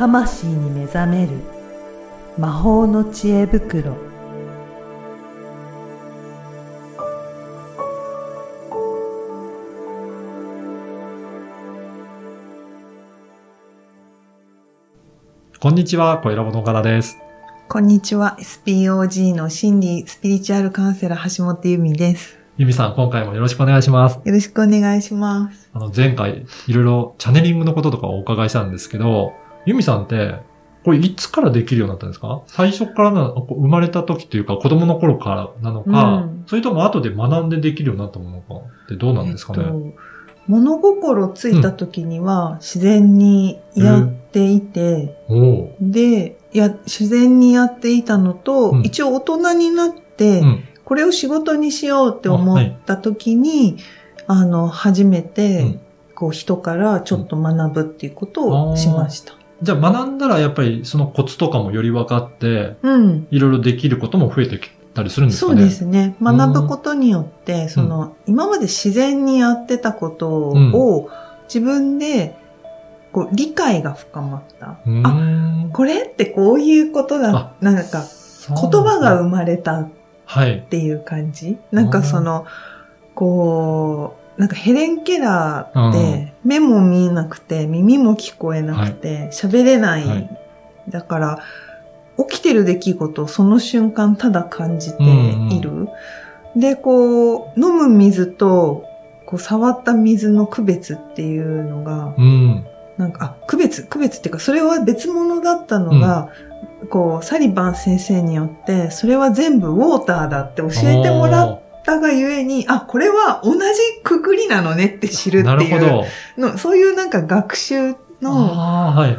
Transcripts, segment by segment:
魂に目覚める魔法の知恵袋こんにちは、小ラボの柄です。こんにちは。SPOG の心理スピリチュアルカウンセラー橋本由美です。ゆみさん、今回もよろしくお願いします。よろしくお願いします。あの、前回、いろいろチャネリングのこととかお伺いしたんですけど、ゆみさんって、これいつからできるようになったんですか？最初からなこう生まれた時というか、子供の頃からなのか、うん。それとも後で学んでできるようになったものかってどうなんですかね、えっと、物心ついた時には自然にやっていて、おおで、や、自然にやっていたのと、うん。一応大人になって、うん。これを仕事にしようって思った時に、あ,、の、初めて、うん。こう人からちょっと学ぶっていうことをしました。じゃあ学んだらやっぱりそのコツとかもより分かって、うん。いろいろできることも増えてきたりするんですかね？そうですね。学ぶことによって、その、今まで自然にやってたことを、自分で、こう、理解が深まった。あ、ん。これってこういうことだ。なんか、言葉が生まれたっはい。ていう感じ？なんかその、こう、なんかヘレン・ケラーって、目も見えなくて、耳も聞こえなくて、喋れない。はいだから、起きてる出来事をその瞬間ただ感じている。で、こう、飲む水と、こう、触った水の区別っていうのが、うん。なんか、あ、区別、区別っていうか、それは別物だったのが、こう、サリバン先生によって、それは全部ウォーターだって教えてもらったがゆえに、あ、これは同じくくりなのねって知るってなるほいうど。の、そういうなんか学習の、ああ、はい。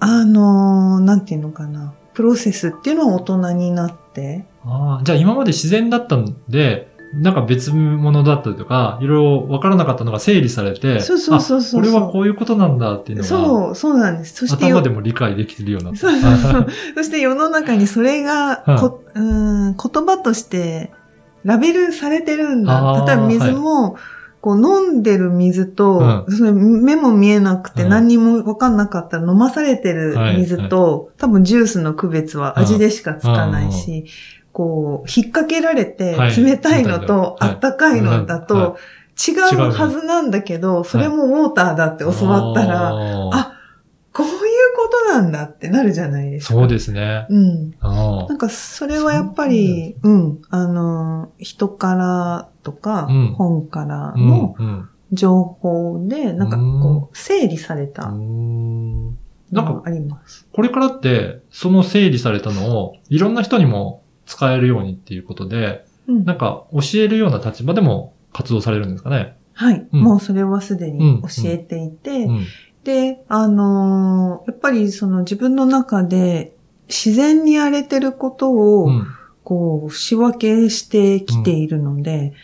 あのーなんていうのかな、プロセスっていうのは大人になって、ああ、じゃあ今まで自然だったんで、なんか別物だったりとか、いろいろ分からなかったのが整理されて、そうそうそうそうあこれはこういうことなんだっていうのが、そう、そうなんです。そしてよ頭でも理解できてるようにな。そうそうそう。そして世の中にそれがこ、うーん言葉としてラベルされてるんだ。例えば水も、こう飲んでる水と、うそれ目も見えなくてうん。何にもわかんなかったら飲まされてる水と、多分ジュースの区別は味でしかつかないし、こう、引っ掛けられてはい。冷たいのとはい。あったかいのだはと違うはずなんだけど、それもウォーターだって教わったら、あことなんだってなるじゃないですか。そうですね。うん。あなんかそれはやっぱり、うん、あの、人からとか、うん本からのうん情報で、なんかこう、整理されたなんかあります。これからって、その整理されたのを、いろんな人にも使えるようにっていうことで、うんなんか教えるような立場でも活動されるんですかね。はい、うんもうそれはすでに教えていて、うん。で、あのーやっぱりその自分の中で自然にやれてることを、うん。こう、仕分けしてきているので、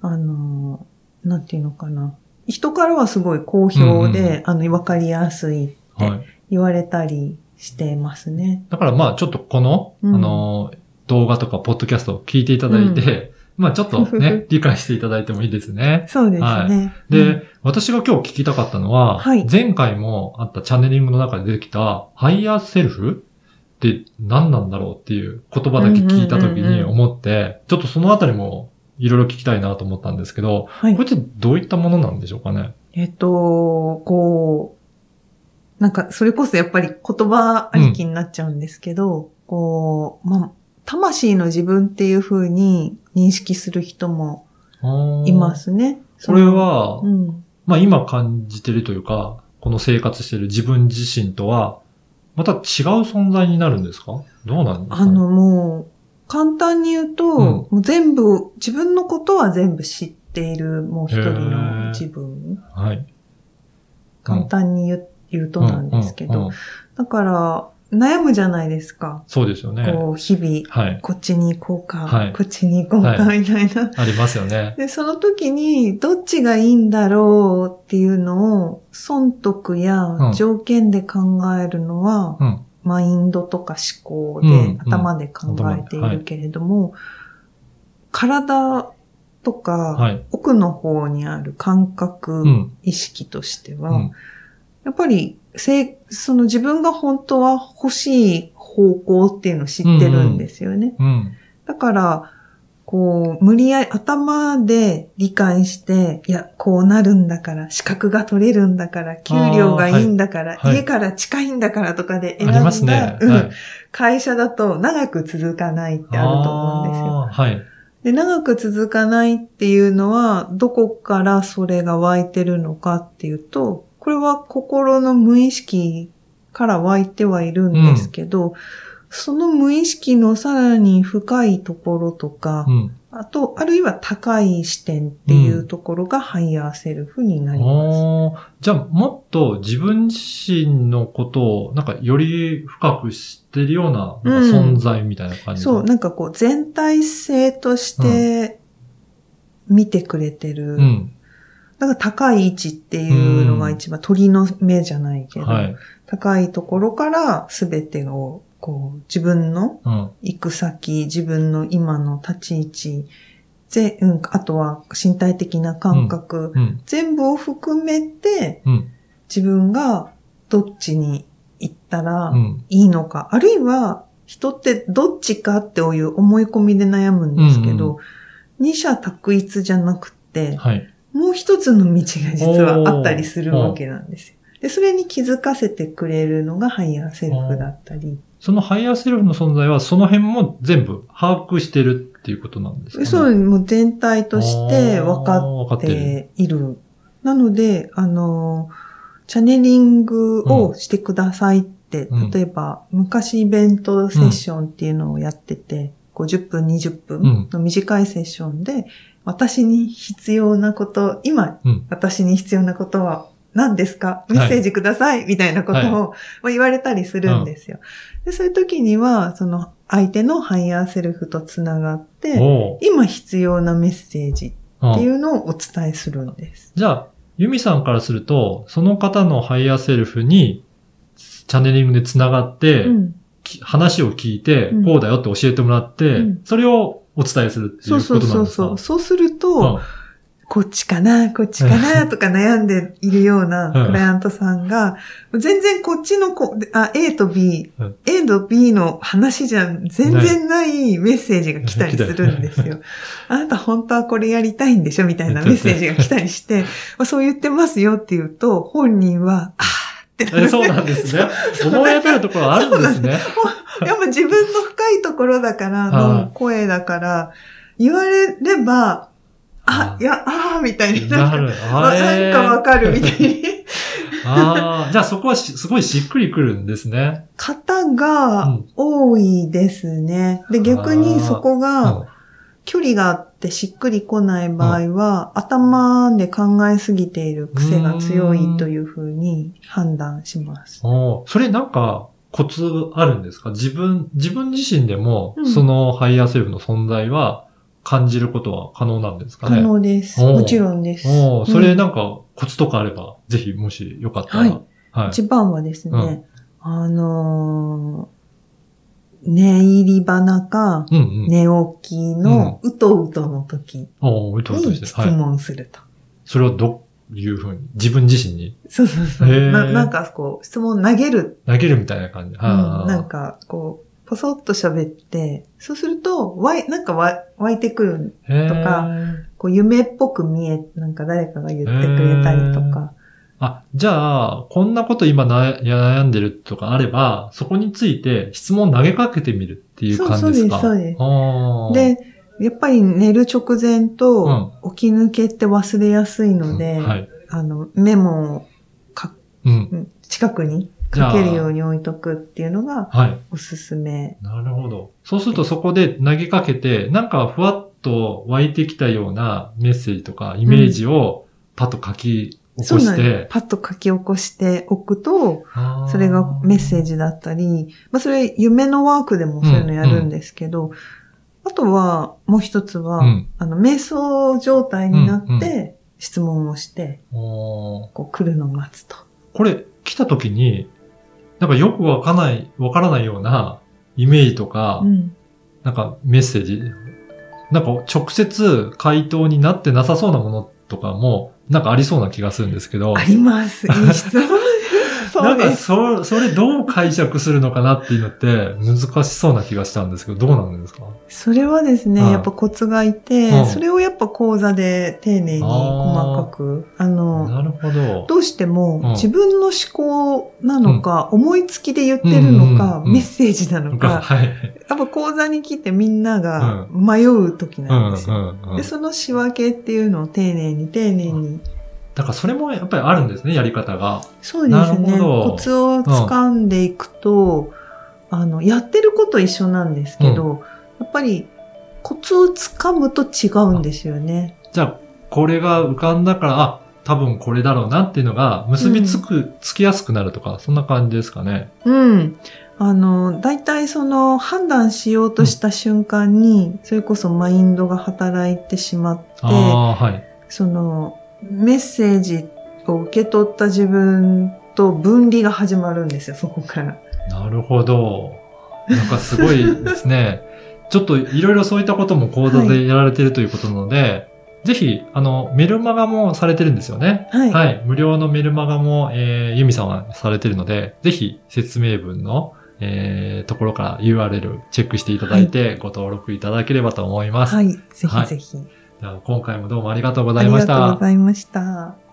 あの、なんていうのかな。人からはすごい好評で、うんうんあの、わかりやすいってはい。言われたりしてますね。だからまあちょっとこの、うんあの、動画とかポッドキャストを聞いていただいて、まあちょっとね、理解していただいてもいいですね。そうですね。はいで、うん私が今日聞きたかったのは、はい前回もあったチャネリングの中で出てきた、ハイヤーセルフって何なんだろうっていう言葉だけ聞いた時に思って、ちょっとそのあたりもいろいろ聞きたいなと思ったんですけど、はいこれ。ってどういったものなんでしょうかね？えっと、こう、なんか、それこそやっぱり言葉ありきになっちゃうんですけど、こう、まあ、魂の自分っていう風に認識する人もいま。すね。これは、うん。まあ今感じてるというか、この生活してる自分自身とは、また違う存在になるんですか？どうなんですか、あの、もう、簡単に言うと、んもう全部、自分のことは全部知っている、もう一人の自分。はい。簡単に言う言うとなんですけど。うんうんうんだから、悩むじゃないですか。そうですよね。こう、日々、はい。こっちに行こうか、はいこっちに行こうか、はみたいな。ありますよね。で、その時に、どっちがいいんだろうっていうのを、損得うやん条件で考えるのは、うん。マインドとか思考で、うん頭で考えているけれども、体とか、はい。奥の方にある感覚、うん。意識としては、うん。やっぱりせその自分が本当は欲しい方向っていうのを知ってるんですよね。うん。だから、こう、無理やり頭で理解して、いや、こうなるんだから、資格が取れるんだから、給料がいいんだから、はいはい家から近いんだからとかであ選んだ、りますね。うんはい。会社だと長く続かないってあると思うんですよ。はい。で、長く続かないっていうのは、どこからそれが湧いてるのかっていうと、これは心の無意識から湧いてはいるんですけど、その無意識のさらに深いところとか、うん。あと、あるいは高い視点っていうところがハイヤーセルフになります。じゃあもっと自分自身のことを、なんかより深く知ってるような存在みたいな感じ、そう、なんかこう全体性として見てくれてる。うん。だから高い位置っていうのが一番鳥の目じゃないけど、はい。高いところから全てをこう自分のうん。行く先、自分の今の立ち位置、ぜうん、あとは身体的な感覚、うん。全部を含めてうん。自分がどっちに行ったらうん。いいのか、あるいは人ってどっちかっていう思い込みで悩むんですけど、二者択一じゃなくって、はい。もう一つの道が実はあったりするわけなんですよ。で、それに気づかせてくれるのがハイヤーセルフだったり。そのハイヤーセルフの存在は、その辺も全部把握してるっていうことなんですか？ね。そう、もう全体として分かっている。なので、あの、チャネリングをしてくださいって、うん例えば、昔イベントセッションっていうのをやってて、50分、20分の短いセッションで、私に必要なこと、今、うん。私に必要なことは何ですか？メッセージください、みたいなことを、はい。まあ言われたりするんですよ。でそういう時には、その相手のハイヤーセルフとつながって、今必要なメッセージうんっていうのをお伝えするんです。じゃあ、ユミさんからすると、その方のハイヤーセルフに、チャネリングで繋がって、話を聞いて、うん。こうだよって教えてもらって、うん。それをお伝えするっていうそうそうことなんですか？そうそう。そうすると、うんこっちかな、こっちかな、とか悩んでいるようなうんクライアントさんが、全然こっちのこ、あ、A と B、うん A と B の話じゃ全然ないメッセージが来たりするんですよ。あなた本当はこれやりたいんでしょ？みたいなメッセージが来たりして、まあ、そう言ってますよって言うと、本人は、あーってなる。えそうなんですね。思い当たるところあるんですね。やっぱ自分の深いところだからはい。の声だから、言われれば、あ、い。や、あーみたいになる。なんかわかる みたいに。ああ、じゃあそこはしすごいしっくりくるんですね。方が多いですね。で、逆にそこうがん距離があってしっくりこない場合は、頭で考えすぎている癖が強いというふうに判断します。それなんかコツあるんですか？自分、自分自身でもうんそのハイヤーセルフの存在は感じることは可能なんですかね可能です。もちろんです。おーそれうんなんかコツとかあれば、ぜひもしよかったら。はいはい。一番はですね、うんあのー寝入りばなか、うんうん。寝起きのうとうとの時おーうとうとに質問すると。それをどういうふうに、自分自身にそうそうそう。ななんかこう、質問投げる。投げるみたいな感じ。うん、なんかこう、ポソッと喋って、そうすると、わい、なんかわ湧いてくる。とかこう、夢っぽく見え、なんか誰かが言ってくれたりとか。あ、じゃあ、こんなこと今な悩んでるとかあれば、そこについて質問投げかけてみるっていう感じですか？そうそうですそうですで、やっぱり寝る直前とう起き抜けって忘れやすいので、うんはい。あの、メモをかうん。うん近くにかけるように置いとくっていうのがはい。おすすめ。なるほど。そうするとそこで投げかけて、なんかふわっと湧いてきたようなメッセージとかイメージをパッと書き起こして、パッと書き起こしておくと、それがメッセージだったり、まあそれ夢のワークでもそういうのやるんですけど、あとはもう一つは、うんあの、瞑想状態になうんうって質問をして、おーこう来るのを待つと。これ来た時に、なんかよくわかんない、わからないようなイメージとか、うん。なんかメッセージ、なんか直接回答になってなさそうなものとかも、なんかありそうな気がするんですけどあ、ります。いい質問。なんか、そ。そ、それどう解釈するのかなっていうのって難しそうな気がしたんですけど、どうなんですか？それはですね、はいやっぱコツがいて、うん。それをやっぱ講座で丁寧に細かく、あの、なるほど。どうしてもうん。自分の思考なのか、思いつきで言ってるのか、うん。うん。うん。メッセージなのか、はい。やっぱ講座に来てみんなが迷う時うなんんですよ。うん。うん。で、その仕分けっていうのを丁寧に丁寧に。だからそれもやっぱりあるんですね、やり方が。そうですなるね。ほどコツを掴んでいくと、あの、やってること一緒なんですけど、やっぱりコツを掴むと違うんですよね。じゃあ、これが浮かんだから、あ、多分これだろうなっていうのが結びつく、つきやすくなるとか、そんな感じですかね。うん。あの、大体その判断しようとした瞬間に、それこそマインドが働いてしまって、はい。そのメッセージを受け取った自分と分離が始まるんですよ、そこから。なるほど。なんかすごいですね。ちょっといろいろそういったことも講座でやられているということなので、ぜひ、あの、メルマガもされてるんですよね。はい。はい。無料のメルマガも、えー、ユミさんはされてるので、ぜひ説明文の、えー、ところから URL チェックしていただいて、ご登録いただければと思います。はい。ぜひぜひ。じゃあ今回もどうもありがとうございました。ありがとうございました。